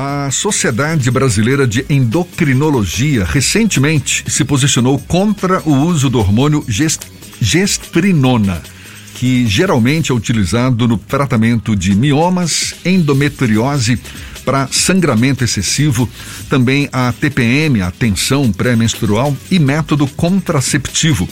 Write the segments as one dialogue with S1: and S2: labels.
S1: A Sociedade Brasileira de Endocrinologia recentemente se posicionou contra o uso do hormônio gest gestrinona, que geralmente é utilizado no tratamento de miomas, endometriose, para sangramento excessivo, também a TPM, a tensão pré-menstrual e método contraceptivo.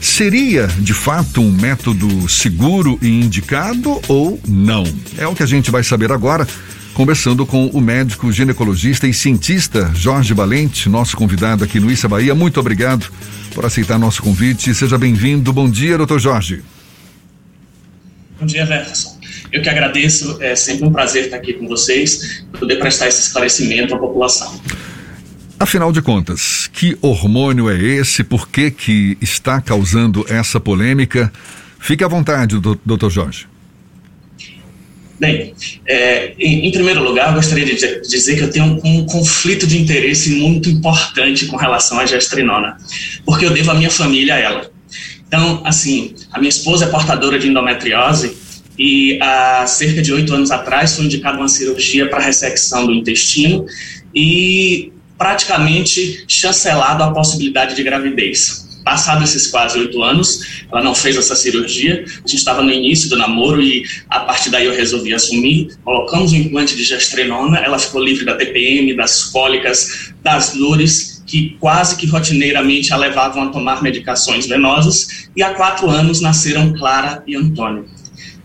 S1: Seria, de fato, um método seguro e indicado ou não? É o que a gente vai saber agora conversando com o médico ginecologista e cientista Jorge Valente, nosso convidado aqui no Issa Bahia. Muito obrigado por aceitar nosso convite. Seja bem-vindo. Bom dia, doutor Jorge.
S2: Bom dia, Verson. Eu que agradeço, é sempre um prazer estar aqui com vocês, poder prestar esse esclarecimento à população.
S1: Afinal de contas, que hormônio é esse? Por que, que está causando essa polêmica? Fique à vontade, doutor Jorge.
S2: Bem, é, em, em, primeiro lugar, gostaria de dizer que eu tenho um, um, conflito de interesse muito importante com relação à gestrinona, porque eu devo a minha família a ela. Então, assim, a minha esposa é portadora de endometriose e há cerca de oito anos atrás foi indicada uma cirurgia para ressecção do intestino e praticamente chancelado a possibilidade de gravidez. Passado esses quase oito anos, ela não fez essa cirurgia. A gente estava no início do namoro e a partir daí eu resolvi assumir. Colocamos o implante de gestrenona, ela ficou livre da TPM, das cólicas, das dores que quase que rotineiramente a levavam a tomar medicações venosas. E há quatro anos nasceram Clara e Antônio.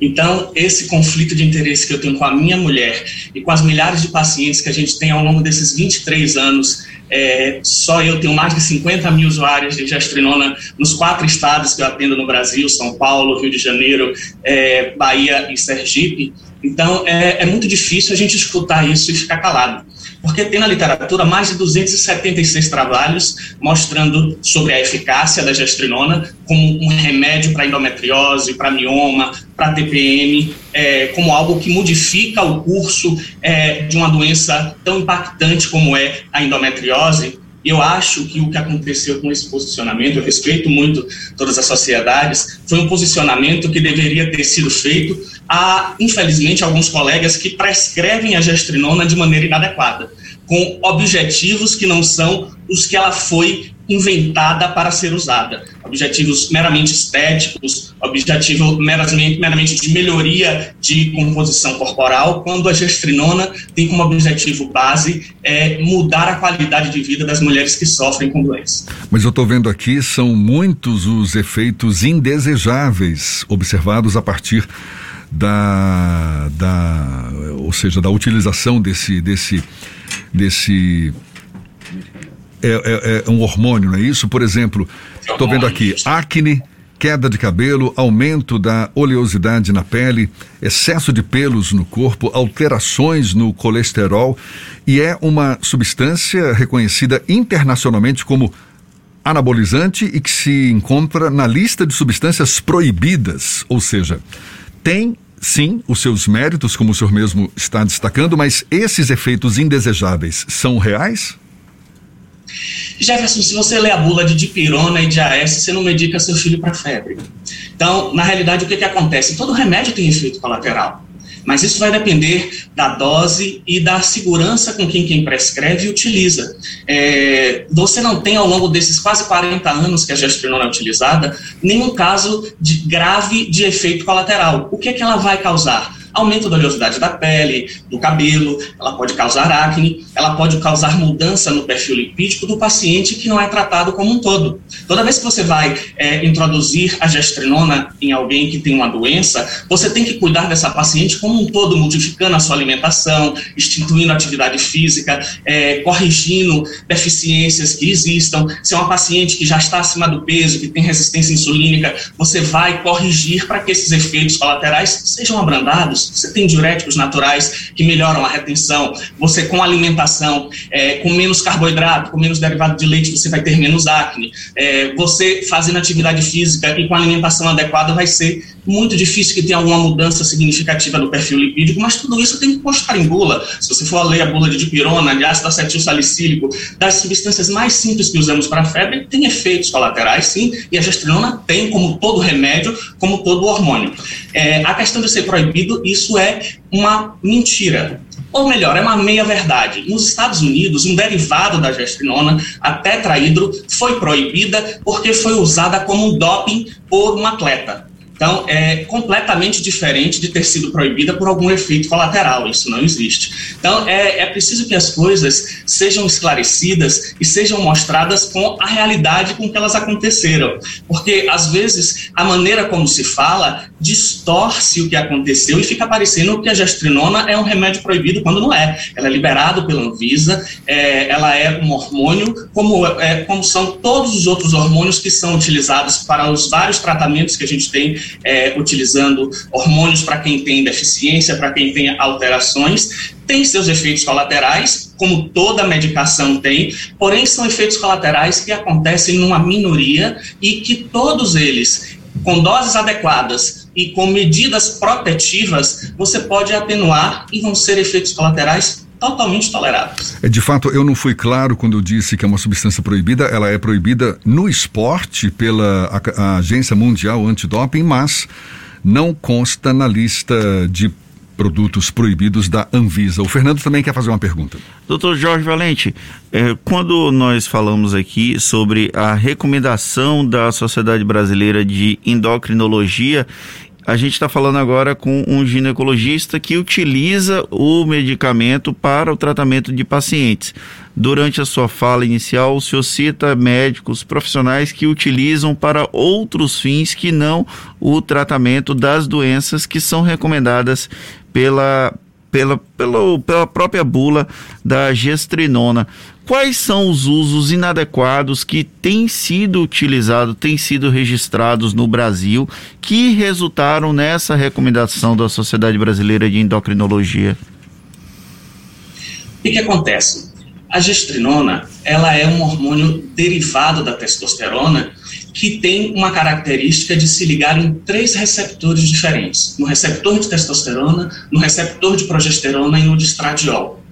S2: Então, esse conflito de interesse que eu tenho com a minha mulher e com as milhares de pacientes que a gente tem ao longo desses 23 anos, é, só eu tenho mais de 50 mil usuários de gestrinona nos quatro estados que eu atendo no Brasil, São Paulo, Rio de Janeiro, é, Bahia e Sergipe. Então, é, é muito difícil a gente escutar isso e ficar calado porque tem na literatura mais de 276 trabalhos mostrando sobre a eficácia da gestrinona como um remédio para endometriose, para mioma, para TPM, é, como algo que modifica o curso é, de uma doença tão impactante como é a endometriose. Eu acho que o que aconteceu com esse posicionamento, eu respeito muito todas as sociedades, foi um posicionamento que deveria ter sido feito a, infelizmente, alguns colegas que prescrevem a gestrinona de maneira inadequada, com objetivos que não são os que ela foi inventada para ser usada. Objetivos meramente estéticos, objetivo meramente, meramente de melhoria de composição corporal, quando a gestrinona tem como objetivo base é, mudar a qualidade de vida das mulheres que sofrem com doença.
S1: Mas eu estou vendo aqui, são muitos os efeitos indesejáveis observados a partir da, da ou seja, da utilização desse, desse, desse é, é, é um hormônio, não é isso? Por exemplo, estou vendo aqui acne, queda de cabelo, aumento da oleosidade na pele, excesso de pelos no corpo, alterações no colesterol e é uma substância reconhecida internacionalmente como anabolizante e que se encontra na lista de substâncias proibidas, ou seja, tem sim os seus méritos, como o senhor mesmo está destacando, mas esses efeitos indesejáveis são reais?
S2: Jefferson, se você lê a bula de dipirona e de AS, você não medica seu filho para febre. Então, na realidade, o que, que acontece? Todo remédio tem efeito colateral. Mas isso vai depender da dose e da segurança com quem quem prescreve e utiliza. É, você não tem, ao longo desses quase 40 anos que a gestrinona é utilizada, nenhum caso de grave de efeito colateral. O que, é que ela vai causar? aumento da oleosidade da pele, do cabelo, ela pode causar acne, ela pode causar mudança no perfil lipídico do paciente que não é tratado como um todo. Toda vez que você vai é, introduzir a gestrinona em alguém que tem uma doença, você tem que cuidar dessa paciente como um todo, modificando a sua alimentação, instituindo atividade física, é, corrigindo deficiências que existam. Se é uma paciente que já está acima do peso, que tem resistência insulínica, você vai corrigir para que esses efeitos colaterais sejam abrandados você tem diuréticos naturais que melhoram a retenção, você com alimentação, é, com menos carboidrato, com menos derivado de leite, você vai ter menos acne. É, você fazendo atividade física e com alimentação adequada vai ser muito difícil que tenha alguma mudança significativa no perfil lipídico, mas tudo isso tem que constar em bula. Se você for ler a bula de dipirona, de ácido acetil salicílico, das substâncias mais simples que usamos para a febre, tem efeitos colaterais, sim, e a gestrinona tem, como todo remédio, como todo hormônio. É, a questão de ser proibido, isso é uma mentira. Ou melhor, é uma meia-verdade. Nos Estados Unidos, um derivado da gestrinona, a tetrahidro, foi proibida porque foi usada como doping por um atleta. Então, é completamente diferente de ter sido proibida por algum efeito colateral, isso não existe. Então, é, é preciso que as coisas sejam esclarecidas e sejam mostradas com a realidade com que elas aconteceram. Porque, às vezes, a maneira como se fala distorce o que aconteceu e fica parecendo que a gestrinona é um remédio proibido quando não é. Ela é liberada pela Anvisa, é, ela é um hormônio, como, é, como são todos os outros hormônios que são utilizados para os vários tratamentos que a gente tem é, utilizando hormônios para quem tem deficiência, para quem tem alterações, tem seus efeitos colaterais, como toda medicação tem, porém são efeitos colaterais que acontecem numa minoria e que todos eles, com doses adequadas e com medidas protetivas, você pode atenuar e vão ser efeitos colaterais totalmente toleráveis.
S1: É, de fato, eu não fui claro quando eu disse que é uma substância proibida. Ela é proibida no esporte pela a, a Agência Mundial Antidoping, mas não consta na lista de produtos proibidos da Anvisa. O Fernando também quer fazer uma pergunta.
S3: Doutor Jorge Valente, eh, quando nós falamos aqui sobre a recomendação da Sociedade Brasileira de Endocrinologia a gente está falando agora com um ginecologista que utiliza o medicamento para o tratamento de pacientes. Durante a sua fala inicial, o senhor cita médicos profissionais que utilizam para outros fins que não o tratamento das doenças que são recomendadas pela, pela, pela, pela própria bula da gestrinona. Quais são os usos inadequados que têm sido utilizados, têm sido registrados no Brasil, que resultaram nessa recomendação da Sociedade Brasileira de Endocrinologia?
S2: O que, acontece? A gestrinona, ela é um hormônio derivado da testosterona que tem uma característica de se ligar em três receptores diferentes: no receptor de testosterona, no receptor de progesterona e no de estradiol.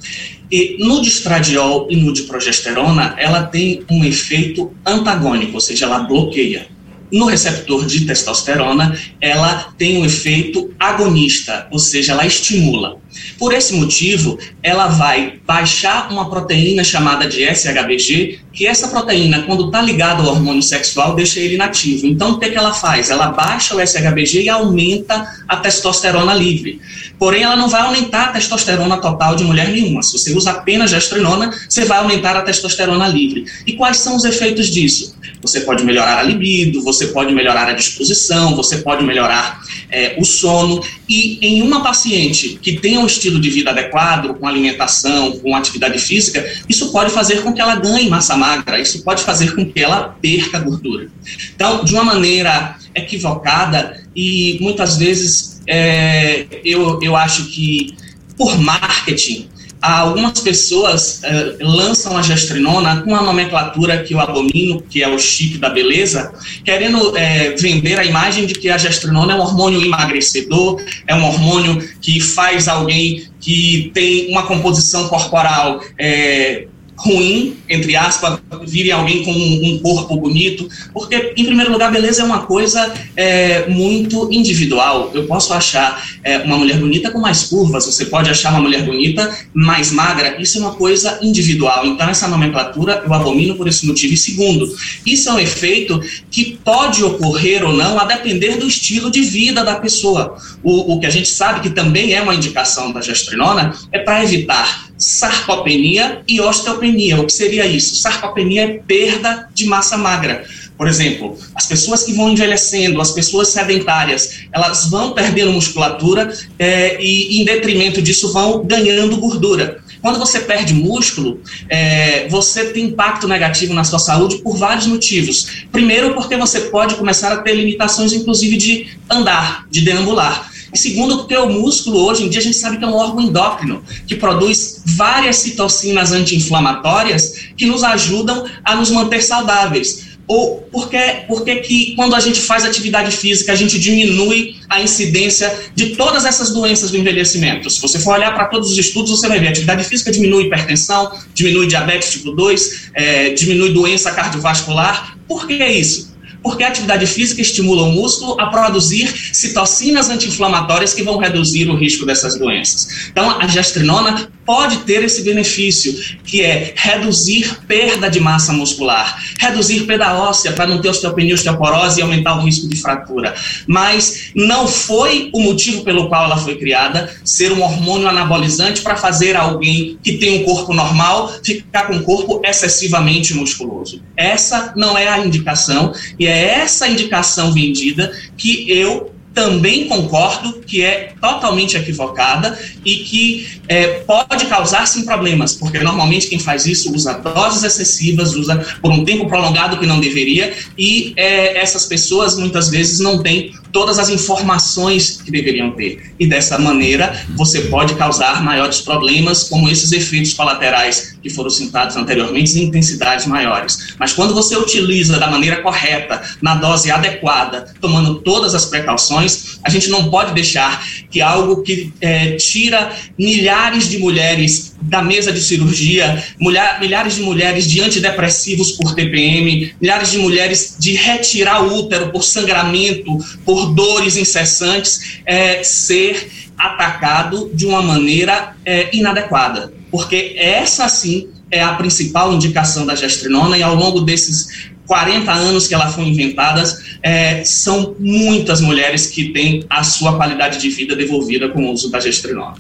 S2: E no distradiol e no de progesterona, ela tem um efeito antagônico, ou seja, ela bloqueia. No receptor de testosterona, ela tem um efeito agonista, ou seja, ela estimula. Por esse motivo, ela vai baixar uma proteína chamada de SHBG, que essa proteína, quando está ligada ao hormônio sexual, deixa ele inativo. Então, o que, que ela faz? Ela baixa o SHBG e aumenta a testosterona livre. Porém, ela não vai aumentar a testosterona total de mulher nenhuma. Se você usa apenas gestrinona, você vai aumentar a testosterona livre. E quais são os efeitos disso? Você pode melhorar a libido, você pode melhorar a disposição, você pode melhorar é, o sono. E em uma paciente que tem um estilo de vida adequado, com alimentação, com atividade física, isso pode fazer com que ela ganhe massa magra, isso pode fazer com que ela perca gordura. Então, de uma maneira equivocada e muitas vezes é, eu, eu acho que por marketing algumas pessoas uh, lançam a gestrinona com a nomenclatura que eu abomino, que é o chip da beleza, querendo é, vender a imagem de que a gestrinona é um hormônio emagrecedor, é um hormônio que faz alguém que tem uma composição corporal é, ruim, entre aspas, vire alguém com um, corpo bonito, porque, em primeiro lugar, beleza é uma coisa é, muito individual. Eu posso achar é, uma mulher bonita com mais curvas, você pode achar uma mulher bonita mais magra, isso é uma coisa individual. Então, essa nomenclatura eu abomino por esse motivo. E segundo, isso é um efeito que pode ocorrer ou não a depender do estilo de vida da pessoa. O, o que a gente sabe que também é uma indicação da gestrinona é para evitar sarcopenia e osteopenia. O que seria isso? Sarcopenia é perda de massa magra. Por exemplo, as pessoas que vão envelhecendo, as pessoas sedentárias, elas vão perdendo musculatura é, e, em detrimento disso, vão ganhando gordura. Quando você perde músculo, é, você tem impacto negativo na sua saúde por vários motivos. Primeiro, porque você pode começar a ter limitações, inclusive, de andar, de deambular. E segundo, porque o músculo, hoje em dia, a gente sabe que é um órgão endócrino, que produz várias citocinas anti-inflamatórias que nos ajudam a nos manter saudáveis. Ou porque, porque que quando a gente faz atividade física, a gente diminui a incidência de todas essas doenças do envelhecimento. Se você for olhar para todos os estudos, você vai ver atividade física diminui hipertensão, diminui diabetes tipo 2, é, diminui doença cardiovascular. Por que isso? Porque a atividade física estimula o músculo a produzir citocinas anti-inflamatórias que vão reduzir o risco dessas doenças. Então, a gestrinona pode ter esse benefício, que é reduzir perda de massa muscular, reduzir perda óssea para não ter osteopenia, osteoporose e aumentar o risco de fratura. Mas não foi o motivo pelo qual ela foi criada, ser um hormônio anabolizante para fazer alguém que tem um corpo normal ficar com um corpo excessivamente musculoso. Essa não é a indicação e é essa indicação vendida que eu também concordo que é totalmente equivocada e que é, pode causar sim problemas, porque normalmente quem faz isso usa doses excessivas, usa por um tempo prolongado que não deveria, e é, essas pessoas muitas vezes não têm todas as informações que deveriam ter. E dessa maneira você pode causar maiores problemas, como esses efeitos colaterais que foram citados anteriormente, em intensidades maiores. Mas quando você utiliza da maneira correta, na dose adequada, tomando todas as precauções, a gente não pode deixar que algo que é, tira milhares de mulheres da mesa de cirurgia, mulher, milhares de mulheres de antidepressivos por TPM, milhares de mulheres de retirar o útero por sangramento, por dores incessantes, é, ser atacado de uma maneira é, inadequada. Porque essa, sim, é a principal indicação da gestrinona e ao longo desses 40 anos que ela foi inventada, é, são muitas mulheres que têm a sua qualidade de vida devolvida com o uso da gestrinona.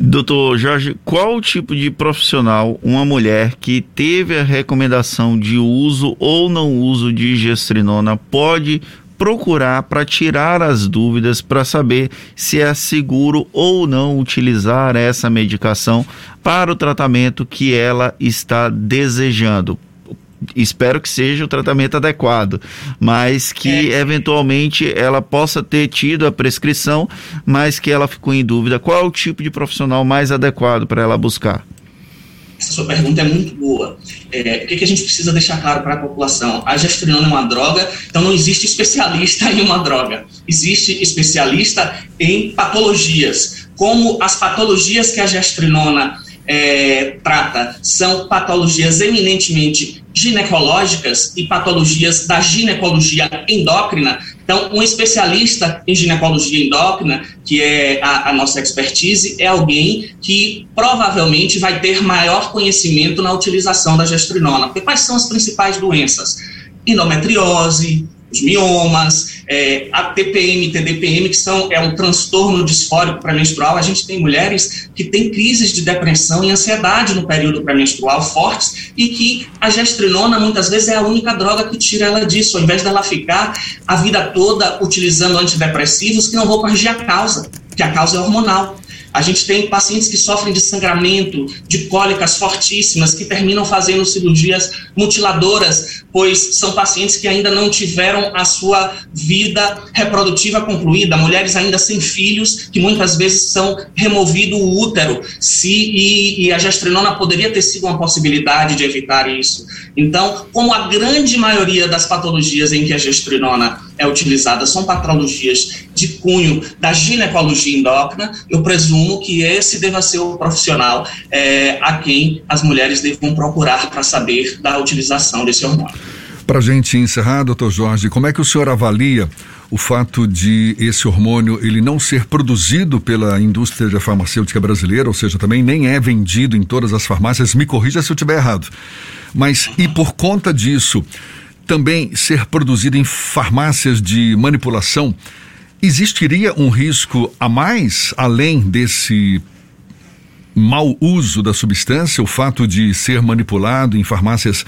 S3: Doutor Jorge, qual tipo de profissional uma mulher que teve a recomendação de uso ou não uso de gestrinona pode procurar para tirar as dúvidas para saber se é seguro ou não utilizar essa medicação para o tratamento que ela está desejando espero que seja o tratamento adequado, mas que é. eventualmente ela possa ter tido a prescrição, mas que ela ficou em dúvida. Qual é o tipo de profissional mais adequado para ela buscar?
S2: Essa sua pergunta é muito boa. É, o que, que, a gente precisa deixar claro para a população? A gestrinona é uma droga, então não existe especialista em uma droga. Existe especialista em patologias. Como as patologias que a gestrinona é, trata são patologias eminentemente ginecológicas e patologias da ginecologia endócrina. Então, um especialista em ginecologia endócrina, que é a, a, nossa expertise, é alguém que provavelmente vai ter maior conhecimento na utilização da gestrinona. Porque quais são as principais doenças? Endometriose, os miomas, é, a TPM, TDPM, que são, é um transtorno disfórico pré-menstrual. A gente tem mulheres que têm crises de depressão e ansiedade no período pré-menstrual fortes e que a gestrinona muitas vezes é a única droga que tira ela disso, ao invés dela ficar a vida toda utilizando antidepressivos que não vão corrigir a causa, que a causa é hormonal. A gente tem pacientes que sofrem de sangramento, de cólicas fortíssimas, que terminam fazendo cirurgias mutiladoras, pois são pacientes que ainda não tiveram a sua vida reprodutiva concluída, mulheres ainda sem filhos, que muitas vezes são removido o útero, se, e, e a gestrinona poderia ter sido uma possibilidade de evitar isso. Então, como a grande maioria das patologias em que a gestrinona é utilizada são patologias de cunho da ginecologia endócrina, eu presumo que esse deva ser o profissional é, a quem as mulheres devam procurar para saber da utilização desse hormônio.
S1: Para a gente encerrar, doutor Jorge, como é que o senhor avalia o fato de esse hormônio ele não ser produzido pela indústria farmacêutica brasileira, ou seja, também nem é vendido em todas as farmácias, me corrija se eu estiver errado. Mas e por conta disso, também ser produzido em farmácias de manipulação, existiria um risco a mais além desse mau uso da substância, o fato de ser manipulado em farmácias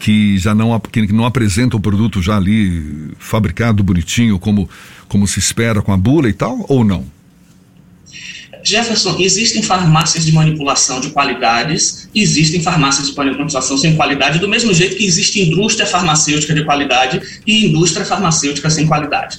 S1: que já não, que não apresentam o produto já ali fabricado bonitinho como, como se espera com a bula e tal, ou não?
S2: Jefferson, existem farmácias de manipulação de qualidades, existem farmácias de manipulação sem qualidade, do mesmo jeito que existe indústria farmacêutica de qualidade e indústria farmacêutica sem qualidade.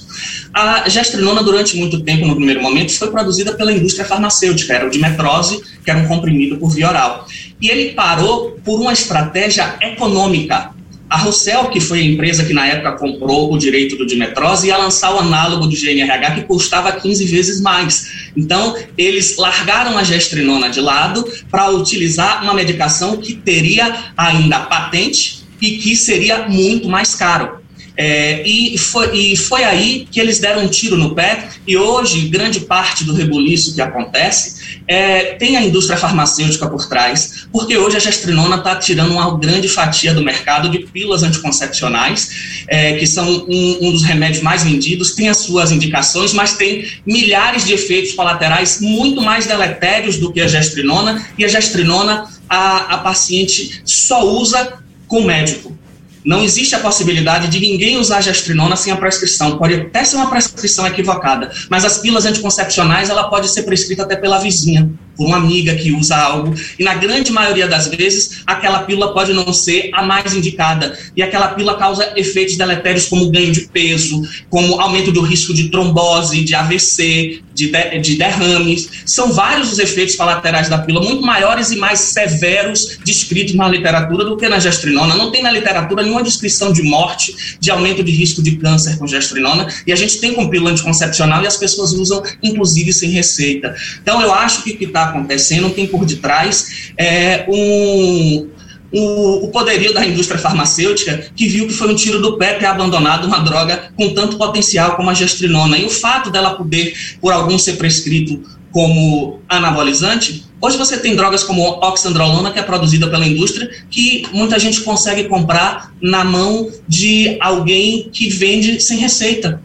S2: A gestrinona, durante muito tempo, no primeiro momento, foi produzida pela indústria farmacêutica, era o dimetrose, que era um comprimido por via oral. E ele parou por uma estratégia econômica a Rossel, que foi a empresa que na época comprou o direito do Dimetrose, ia lançar o análogo do GNRH que custava 15 vezes mais. Então, eles largaram a gestrinona de lado para utilizar uma medicação que teria ainda patente e que seria muito mais caro. É, e, foi, e foi aí que eles deram um tiro no pé, e hoje grande parte do rebuliço que acontece é, tem a indústria farmacêutica por trás, porque hoje a gestrinona está tirando uma grande fatia do mercado de pílulas anticoncepcionais, é, que são um, um, dos remédios mais vendidos, tem as suas indicações, mas tem milhares de efeitos colaterais muito mais deletérios do que a gestrinona, e a gestrinona a, a paciente só usa com médico. Não existe a possibilidade de ninguém usar gestrinona sem a prescrição. Pode até ser uma prescrição equivocada, mas as pílulas anticoncepcionais ela pode ser prescrita até pela vizinha uma amiga que usa algo, e na grande maioria das vezes, aquela pílula pode não ser a mais indicada, e aquela pílula causa efeitos deletérios como ganho de peso, como aumento do risco de trombose, de AVC, de, de, de derrames. São vários os efeitos colaterais da pílula, muito maiores e mais severos descritos na literatura do que na gestrinona. Não tem na literatura nenhuma descrição de morte, de aumento de risco de câncer com gestrinona, e a gente tem com pílula anticoncepcional e as pessoas usam, inclusive, sem receita. Então, eu acho que o que está acontecendo tem por detrás é, um, o, poderio da indústria farmacêutica, que viu que foi um tiro do pé ter abandonado uma droga com tanto potencial como a gestrinona. E o fato dela poder, por alguns, ser prescrito como anabolizante, hoje você tem drogas como oxandrolona, que é produzida pela indústria, que muita gente consegue comprar na mão de alguém que vende sem receita.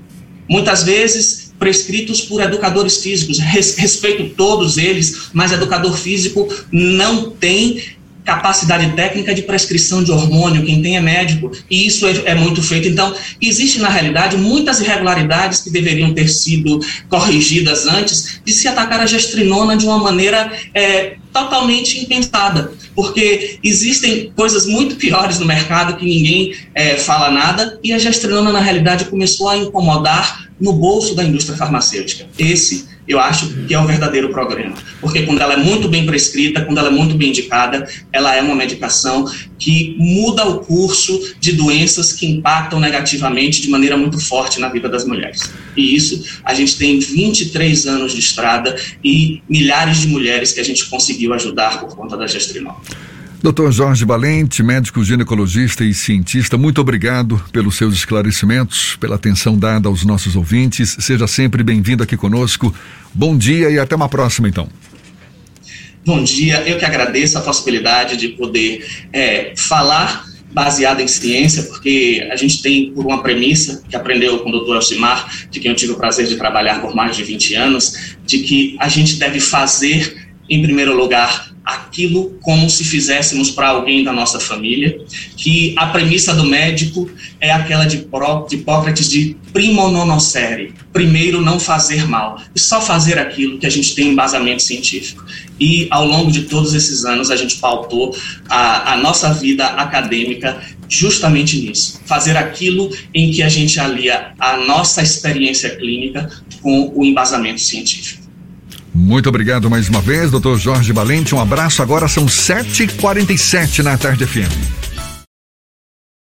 S2: Muitas vezes prescritos por educadores físicos. Respeito todos eles, mas educador físico não tem capacidade técnica de prescrição de hormônio, quem tem é médico, e isso é, é, muito feito. Então, existe na realidade muitas irregularidades que deveriam ter sido corrigidas antes de se atacar a gestrinona de uma maneira é, totalmente impensada, porque existem coisas muito piores no mercado que ninguém é, fala nada, e a gestrinona, na realidade, começou a incomodar no bolso da indústria farmacêutica. Esse, eu acho que é um verdadeiro problema, porque quando ela é muito bem prescrita, quando ela é muito bem indicada, ela é uma medicação que muda o curso de doenças que impactam negativamente de maneira muito forte na vida das mulheres. E isso, a gente tem 23 anos de estrada e milhares de mulheres que a gente conseguiu ajudar por conta da gestrinol.
S1: Doutor Jorge Valente, médico ginecologista e cientista, muito obrigado pelos seus esclarecimentos, pela atenção dada aos nossos ouvintes. Seja sempre bem-vindo aqui conosco. Bom dia e até uma próxima, então.
S2: Bom dia, eu que agradeço a possibilidade de poder é, falar baseado em ciência, porque a gente tem por uma premissa que aprendeu com o doutor Elcimar, de quem eu tive o prazer de trabalhar por mais de 20 anos, de que a gente deve fazer, em primeiro lugar, aquilo como se fizéssemos para alguém da nossa família, que a premissa do médico é aquela de, Hipócrates de primo nonocere, primeiro não fazer mal, e só fazer aquilo que a gente tem embasamento científico. E ao longo de todos esses anos a gente pautou a, a nossa vida acadêmica justamente nisso, fazer aquilo em que a gente alia a nossa experiência clínica com o embasamento científico.
S1: Muito obrigado mais uma vez, doutor Jorge Valente. Um abraço. Agora são 7h47 na tarde FM.